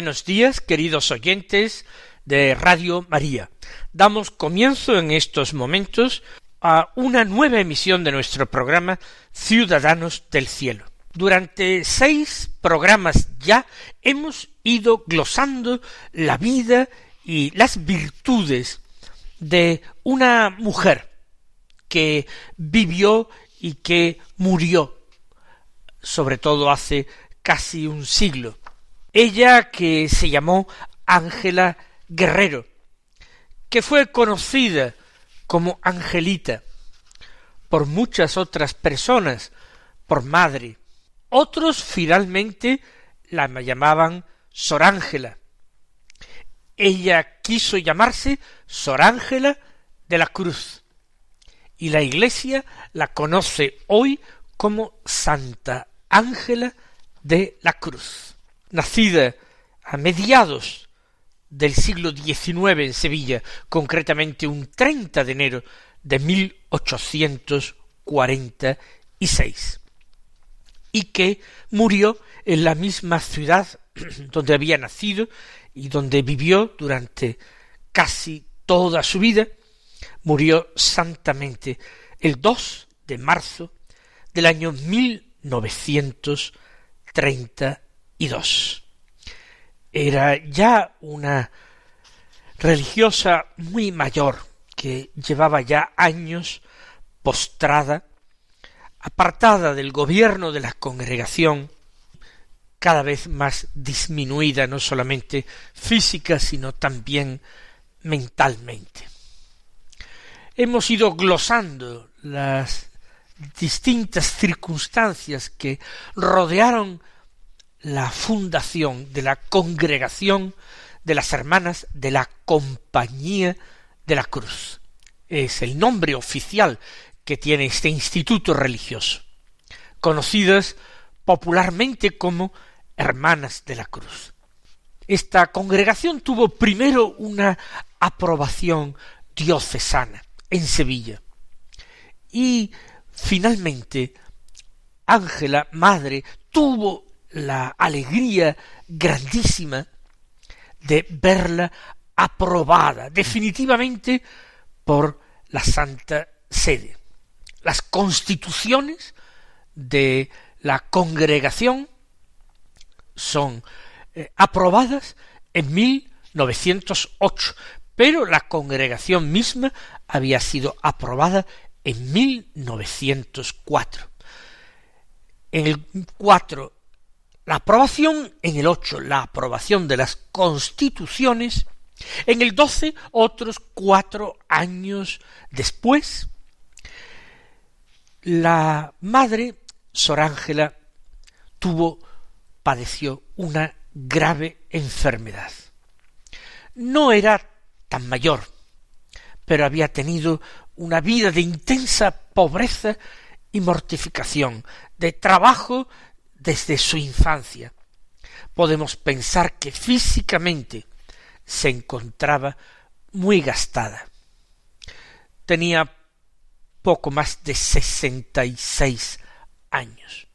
Buenos días, queridos oyentes de Radio María. Damos comienzo en estos momentos a una nueva emisión de nuestro programa Ciudadanos del Cielo. Durante seis programas ya hemos ido glosando la vida y las virtudes de una mujer que vivió y que murió, sobre todo hace casi un siglo, ella que se llamó Ángela Guerrero, que fue conocida como Angelita por muchas otras personas, por madre. Otros finalmente la llamaban Sor Ángela. Ella quiso llamarse Sor Ángela de la Cruz y la Iglesia la conoce hoy como Santa Ángela de la Cruz nacida a mediados del siglo XIX en Sevilla, concretamente un 30 de enero de 1846, y que murió en la misma ciudad donde había nacido y donde vivió durante casi toda su vida, murió santamente el 2 de marzo del año 1930 y dos. Era ya una religiosa muy mayor que llevaba ya años postrada, apartada del gobierno de la congregación, cada vez más disminuida no solamente física sino también mentalmente. Hemos ido glosando las distintas circunstancias que rodearon la fundación de la congregación de las hermanas de la Compañía de la Cruz. Es el nombre oficial que tiene este instituto religioso, conocidas popularmente como Hermanas de la Cruz. Esta congregación tuvo primero una aprobación diocesana en Sevilla y finalmente Ángela, madre, tuvo la alegría grandísima de verla aprobada definitivamente por la Santa Sede. Las constituciones de la congregación son eh, aprobadas en 1908, pero la congregación misma había sido aprobada en 1904. En el 4 la aprobación en el ocho, la aprobación de las constituciones, en el doce, otros cuatro años después, la madre, Sor Ángela, tuvo, padeció una grave enfermedad. No era tan mayor, pero había tenido una vida de intensa pobreza y mortificación, de trabajo desde su infancia. Podemos pensar que físicamente se encontraba muy gastada. Tenía poco más de sesenta y seis años.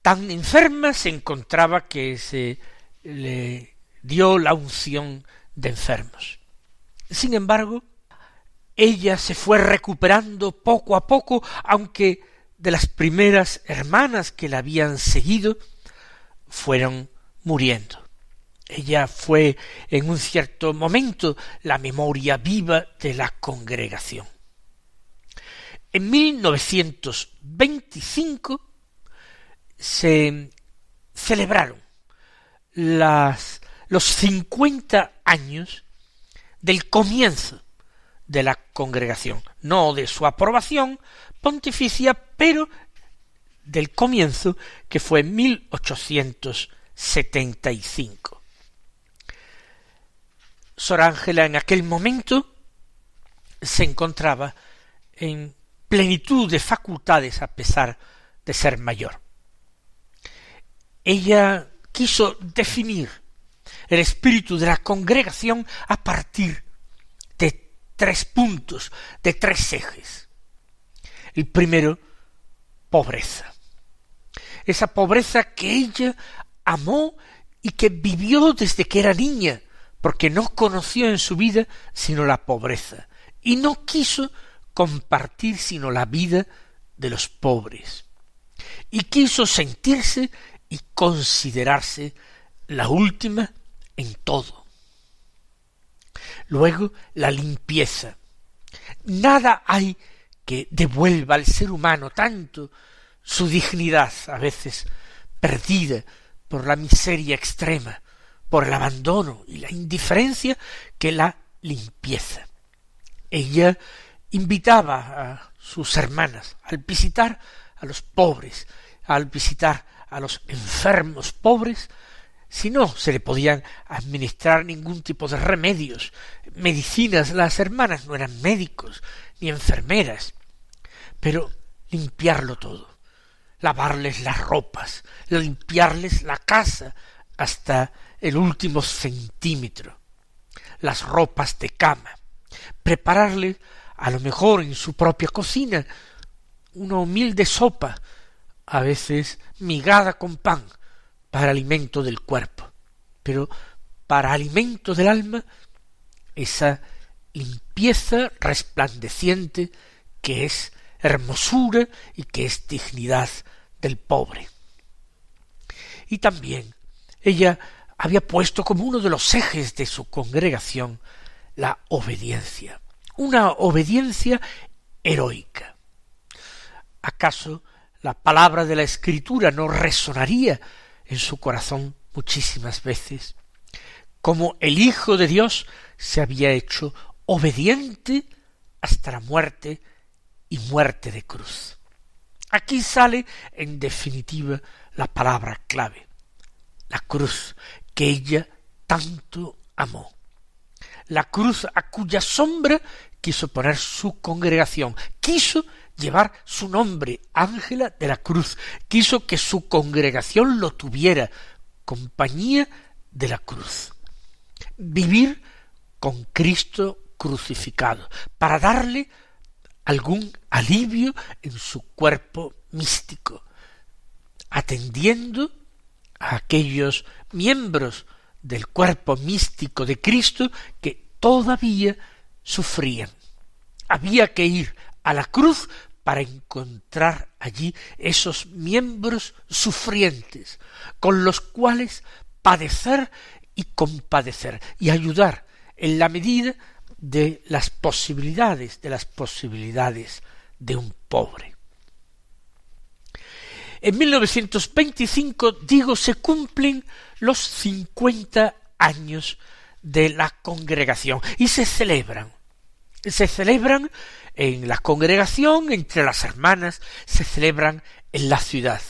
Tan enferma se encontraba que se le dio la unción de enfermos. Sin embargo, ella se fue recuperando poco a poco, aunque de las primeras hermanas que la habían seguido fueron muriendo. Ella fue en un cierto momento la memoria viva de la congregación. En 1925 se celebraron las, los cincuenta años del comienzo de la congregación, no de su aprobación pontificia, pero del comienzo que fue en 1875. Sor Ángela en aquel momento se encontraba en plenitud de facultades a pesar de ser mayor. Ella quiso definir el espíritu de la congregación a partir de tres puntos, de tres ejes. El primero, pobreza. Esa pobreza que ella amó y que vivió desde que era niña, porque no conoció en su vida sino la pobreza, y no quiso compartir sino la vida de los pobres, y quiso sentirse y considerarse la última en todo. Luego, la limpieza. Nada hay que devuelva al ser humano tanto su dignidad, a veces perdida por la miseria extrema, por el abandono y la indiferencia, que la limpieza. Ella invitaba a sus hermanas al visitar a los pobres, al visitar a los enfermos pobres, si no se le podían administrar ningún tipo de remedios, medicinas, las hermanas no eran médicos ni enfermeras, pero limpiarlo todo, lavarles las ropas, limpiarles la casa hasta el último centímetro, las ropas de cama, prepararles a lo mejor en su propia cocina una humilde sopa a veces migada con pan para alimento del cuerpo, pero para alimento del alma esa limpieza resplandeciente que es hermosura y que es dignidad del pobre. Y también ella había puesto como uno de los ejes de su congregación la obediencia, una obediencia heroica. ¿Acaso la palabra de la escritura no resonaría en su corazón muchísimas veces, como el Hijo de Dios se había hecho obediente hasta la muerte y muerte de cruz. Aquí sale en definitiva la palabra clave, la cruz que ella tanto amó, la cruz a cuya sombra quiso poner su congregación, quiso llevar su nombre, Ángela de la Cruz, quiso que su congregación lo tuviera, compañía de la cruz. Vivir con Cristo crucificado, para darle algún alivio en su cuerpo místico, atendiendo a aquellos miembros del cuerpo místico de Cristo que todavía sufrían. Había que ir a la cruz para encontrar allí esos miembros sufrientes con los cuales padecer y compadecer y ayudar en la medida de las posibilidades, de las posibilidades de un pobre. En 1925, digo, se cumplen los cincuenta años de la congregación y se celebran. Se celebran en la congregación, entre las hermanas, se celebran en la ciudad.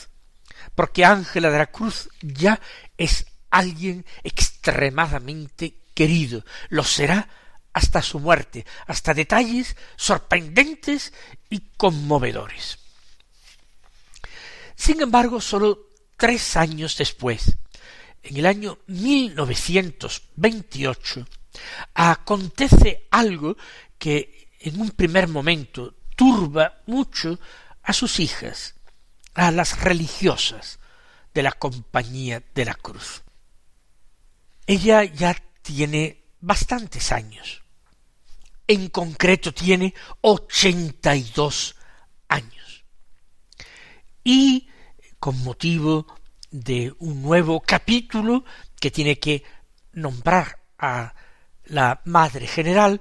Porque Ángela de la Cruz ya es alguien extremadamente querido, lo será hasta su muerte, hasta detalles sorprendentes y conmovedores. Sin embargo, sólo tres años después, en el año 1928, acontece algo que en un primer momento turba mucho a sus hijas, a las religiosas de la Compañía de la Cruz. Ella ya tiene bastantes años. En concreto tiene ochenta y dos años. Y con motivo de un nuevo capítulo que tiene que nombrar a la Madre General,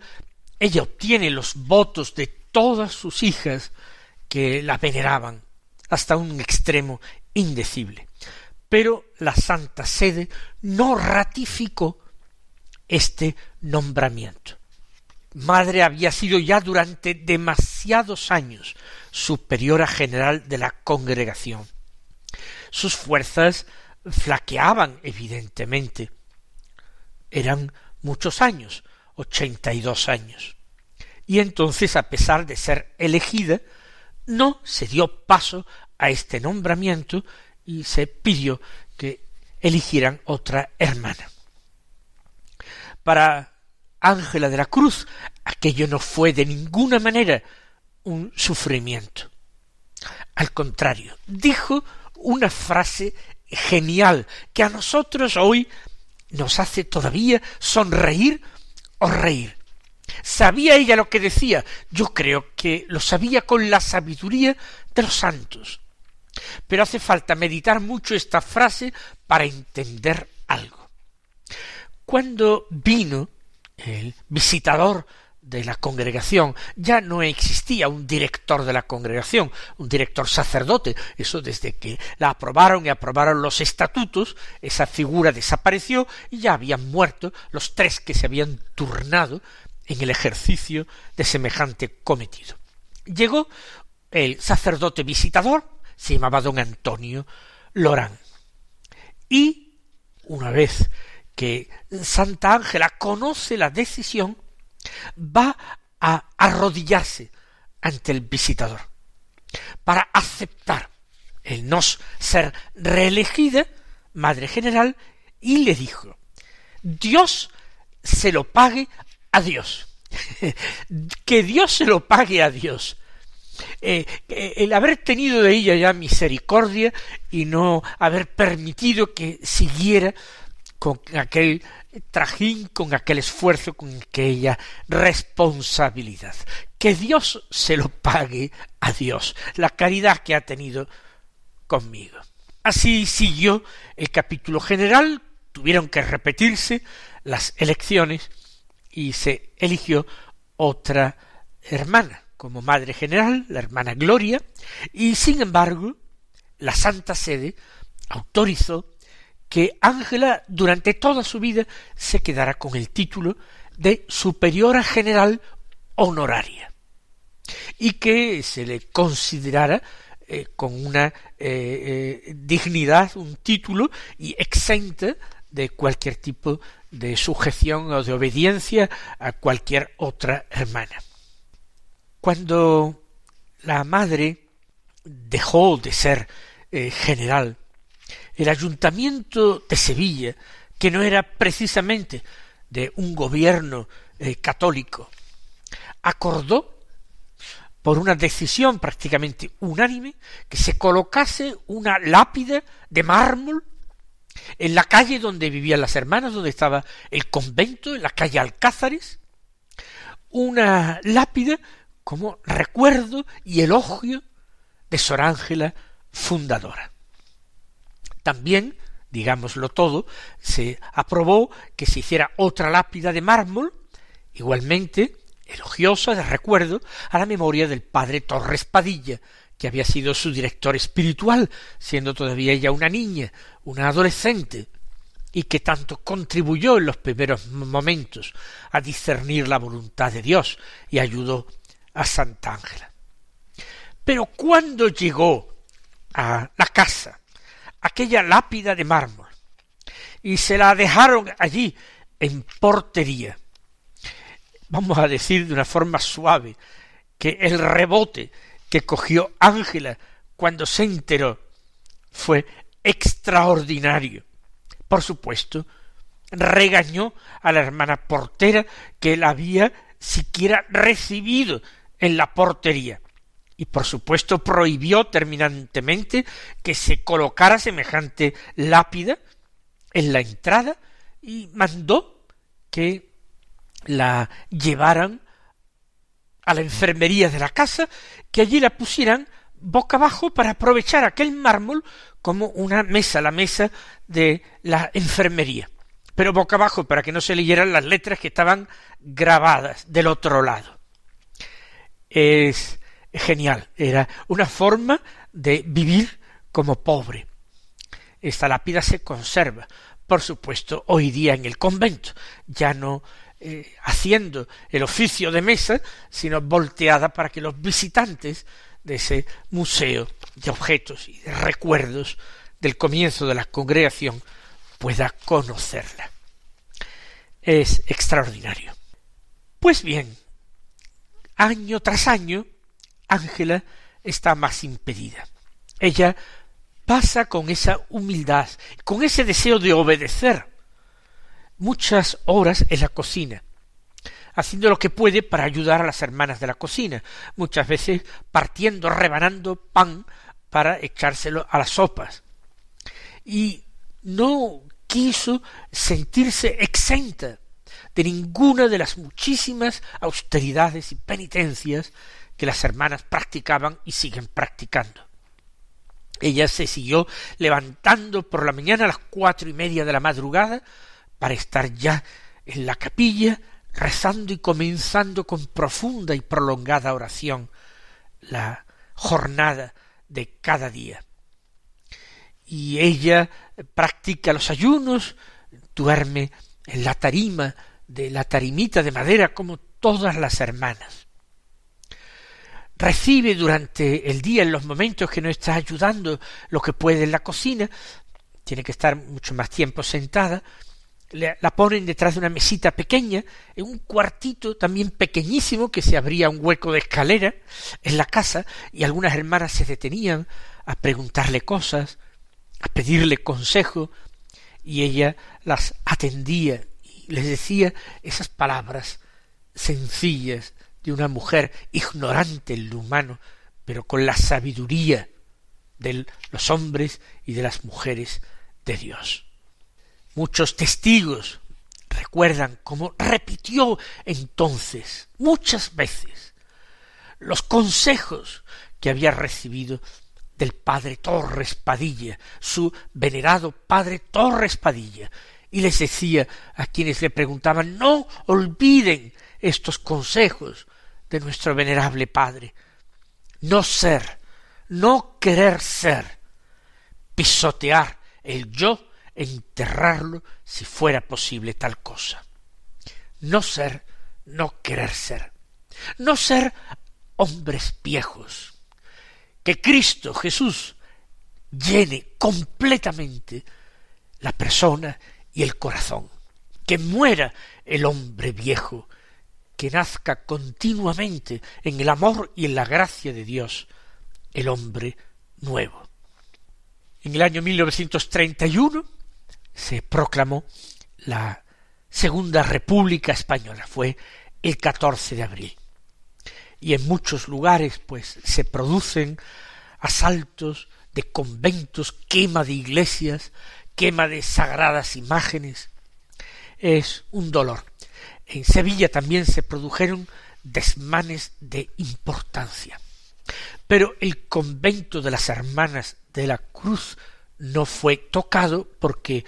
ella obtiene los votos de todas sus hijas que la veneraban hasta un extremo indecible. Pero la Santa Sede no ratificó este nombramiento. Madre había sido ya durante demasiados años superiora general de la congregación. Sus fuerzas flaqueaban evidentemente. Eran muchos años, ochenta y dos años. Y entonces, a pesar de ser elegida, no se dio paso a este nombramiento y se pidió que eligieran otra hermana. Para Ángela de la Cruz aquello no fue de ninguna manera un sufrimiento. Al contrario, dijo una frase genial que a nosotros hoy nos hace todavía sonreír o reír. ¿Sabía ella lo que decía? Yo creo que lo sabía con la sabiduría de los santos. Pero hace falta meditar mucho esta frase para entender algo. Cuando vino el visitador de la congregación. Ya no existía un director de la congregación, un director sacerdote. Eso desde que la aprobaron y aprobaron los estatutos, esa figura desapareció y ya habían muerto los tres que se habían turnado en el ejercicio de semejante cometido. Llegó el sacerdote visitador, se llamaba don Antonio Lorán. Y una vez que Santa Ángela conoce la decisión, va a arrodillarse ante el visitador para aceptar el no ser reelegida Madre General y le dijo Dios se lo pague a Dios. que Dios se lo pague a Dios. Eh, el haber tenido de ella ya misericordia y no haber permitido que siguiera con aquel trajín, con aquel esfuerzo, con aquella responsabilidad. Que Dios se lo pague a Dios, la caridad que ha tenido conmigo. Así siguió el capítulo general, tuvieron que repetirse las elecciones y se eligió otra hermana como madre general, la hermana Gloria, y sin embargo la Santa Sede autorizó que Ángela durante toda su vida se quedara con el título de superiora general honoraria y que se le considerara eh, con una eh, eh, dignidad, un título y exenta de cualquier tipo de sujeción o de obediencia a cualquier otra hermana. Cuando la madre dejó de ser general el ayuntamiento de Sevilla, que no era precisamente de un gobierno eh, católico, acordó por una decisión prácticamente unánime que se colocase una lápida de mármol en la calle donde vivían las hermanas, donde estaba el convento, en la calle Alcázares, una lápida como recuerdo y elogio de Sor Ángela fundadora. También, digámoslo todo, se aprobó que se hiciera otra lápida de mármol, igualmente elogiosa de recuerdo a la memoria del padre Torres Padilla, que había sido su director espiritual, siendo todavía ella una niña, una adolescente, y que tanto contribuyó en los primeros momentos a discernir la voluntad de Dios y ayudó a Santa Ángela. Pero cuando llegó a la casa aquella lápida de mármol y se la dejaron allí en portería. Vamos a decir de una forma suave que el rebote que cogió Ángela cuando se enteró fue extraordinario. Por supuesto, regañó a la hermana portera que la había siquiera recibido en la portería y por supuesto prohibió terminantemente que se colocara semejante lápida en la entrada y mandó que la llevaran a la enfermería de la casa, que allí la pusieran boca abajo para aprovechar aquel mármol como una mesa, la mesa de la enfermería, pero boca abajo para que no se leyeran las letras que estaban grabadas del otro lado. Es genial, era una forma de vivir como pobre. Esta lápida se conserva, por supuesto, hoy día en el convento, ya no eh, haciendo el oficio de mesa, sino volteada para que los visitantes de ese museo de objetos y de recuerdos del comienzo de la congregación pueda conocerla. Es extraordinario. Pues bien, año tras año, Ángela está más impedida. Ella pasa con esa humildad, con ese deseo de obedecer, muchas horas en la cocina, haciendo lo que puede para ayudar a las hermanas de la cocina, muchas veces partiendo, rebanando pan para echárselo a las sopas. Y no quiso sentirse exenta de ninguna de las muchísimas austeridades y penitencias que las hermanas practicaban y siguen practicando. Ella se siguió levantando por la mañana a las cuatro y media de la madrugada para estar ya en la capilla rezando y comenzando con profunda y prolongada oración la jornada de cada día. Y ella practica los ayunos, duerme en la tarima de la tarimita de madera como todas las hermanas. Recibe durante el día, en los momentos que no está ayudando, lo que puede en la cocina, tiene que estar mucho más tiempo sentada, la ponen detrás de una mesita pequeña, en un cuartito también pequeñísimo que se abría un hueco de escalera en la casa y algunas hermanas se detenían a preguntarle cosas, a pedirle consejo y ella las atendía les decía esas palabras sencillas de una mujer ignorante en lo humano, pero con la sabiduría de los hombres y de las mujeres de Dios. Muchos testigos recuerdan cómo repitió entonces muchas veces los consejos que había recibido del padre Torres Padilla, su venerado padre Torres Padilla, y les decía a quienes le preguntaban no olviden estos consejos de nuestro venerable padre. No ser, no querer ser, pisotear el yo enterrarlo si fuera posible tal cosa. No ser, no querer ser. No ser hombres viejos. Que Cristo Jesús llene completamente la persona y el corazón. Que muera el hombre viejo, que nazca continuamente en el amor y en la gracia de Dios el hombre nuevo. En el año 1931 se proclamó la Segunda República Española. Fue el 14 de abril. Y en muchos lugares, pues, se producen asaltos de conventos, quema de iglesias, quema de sagradas imágenes. Es un dolor. En Sevilla también se produjeron desmanes de importancia. Pero el convento de las hermanas de la Cruz no fue tocado porque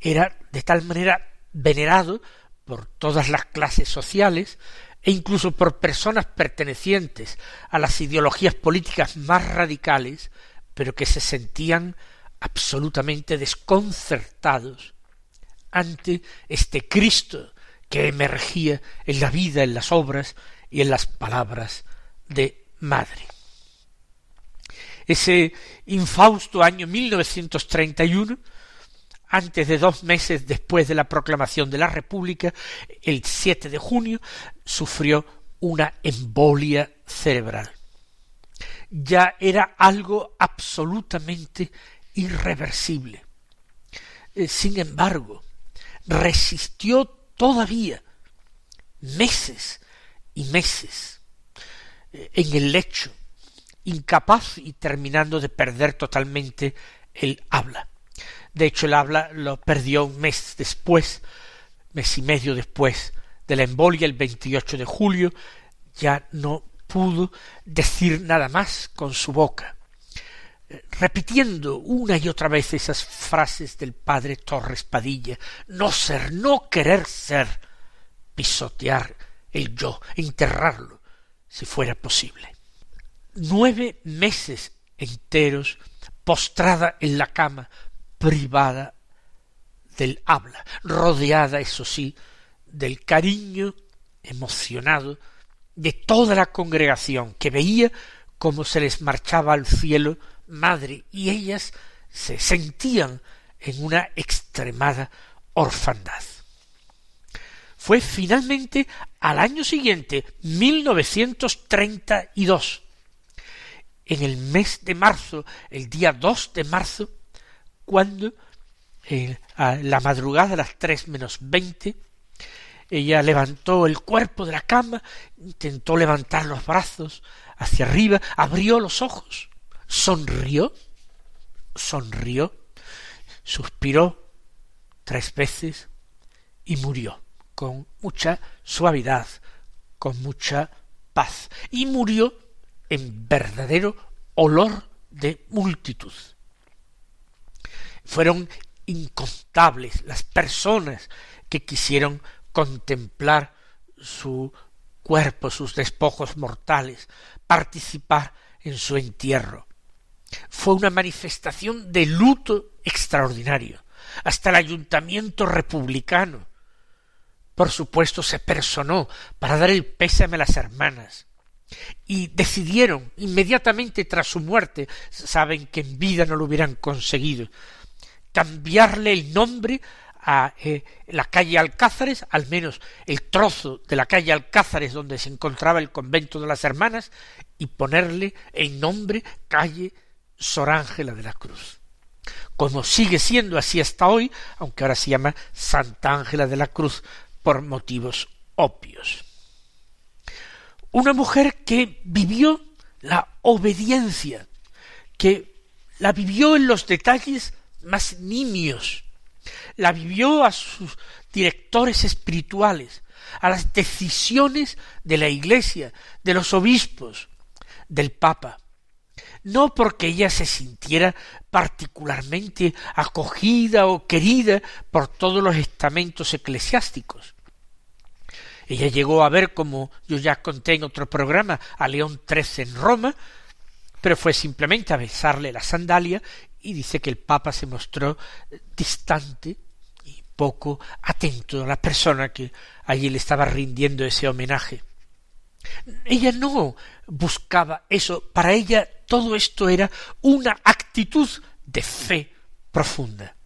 era de tal manera venerado por todas las clases sociales e incluso por personas pertenecientes a las ideologías políticas más radicales, pero que se sentían absolutamente desconcertados ante este Cristo que emergía en la vida, en las obras y en las palabras de madre ese infausto año 1931, antes de dos meses después de la proclamación de la República, el 7 de junio, sufrió una embolia cerebral. Ya era algo absolutamente irreversible. Eh, sin embargo, resistió todavía meses y meses eh, en el lecho incapaz y terminando de perder totalmente el habla. De hecho, el habla lo perdió un mes después, mes y medio después de la embolia, el 28 de julio, ya no pudo decir nada más con su boca, repitiendo una y otra vez esas frases del padre Torres Padilla, no ser, no querer ser, pisotear el yo, enterrarlo, si fuera posible. Nueve meses enteros postrada en la cama, privada del habla, rodeada, eso sí, del cariño emocionado de toda la congregación que veía cómo se les marchaba al cielo madre y ellas se sentían en una extremada orfandad. Fue finalmente al año siguiente, 1932, en el mes de marzo, el día 2 de marzo, cuando en la madrugada a las tres menos veinte, ella levantó el cuerpo de la cama, intentó levantar los brazos hacia arriba, abrió los ojos, sonrió, sonrió, suspiró tres veces y murió con mucha suavidad, con mucha paz, y murió en verdadero olor de multitud. Fueron incontables las personas que quisieron contemplar su cuerpo, sus despojos mortales, participar en su entierro. Fue una manifestación de luto extraordinario. Hasta el ayuntamiento republicano, por supuesto, se personó para dar el pésame a las hermanas. Y decidieron inmediatamente tras su muerte, saben que en vida no lo hubieran conseguido, cambiarle el nombre a eh, la calle Alcázares, al menos el trozo de la calle Alcázares donde se encontraba el convento de las hermanas, y ponerle el nombre calle Sor Ángela de la Cruz. Como sigue siendo así hasta hoy, aunque ahora se llama Santa Ángela de la Cruz por motivos obvios. Una mujer que vivió la obediencia, que la vivió en los detalles más nimios, la vivió a sus directores espirituales, a las decisiones de la Iglesia, de los obispos, del Papa, no porque ella se sintiera particularmente acogida o querida por todos los estamentos eclesiásticos. Ella llegó a ver, como yo ya conté en otro programa, a León XIII en Roma, pero fue simplemente a besarle la sandalia y dice que el Papa se mostró distante y poco atento a la persona que allí le estaba rindiendo ese homenaje. Ella no buscaba eso, para ella todo esto era una actitud de fe profunda.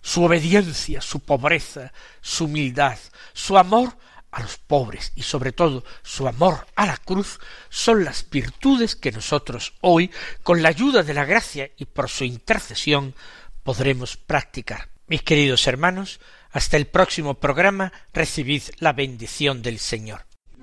Su obediencia, su pobreza, su humildad, su amor a los pobres y sobre todo su amor a la cruz son las virtudes que nosotros hoy, con la ayuda de la gracia y por su intercesión, podremos practicar. Mis queridos hermanos, hasta el próximo programa recibid la bendición del Señor.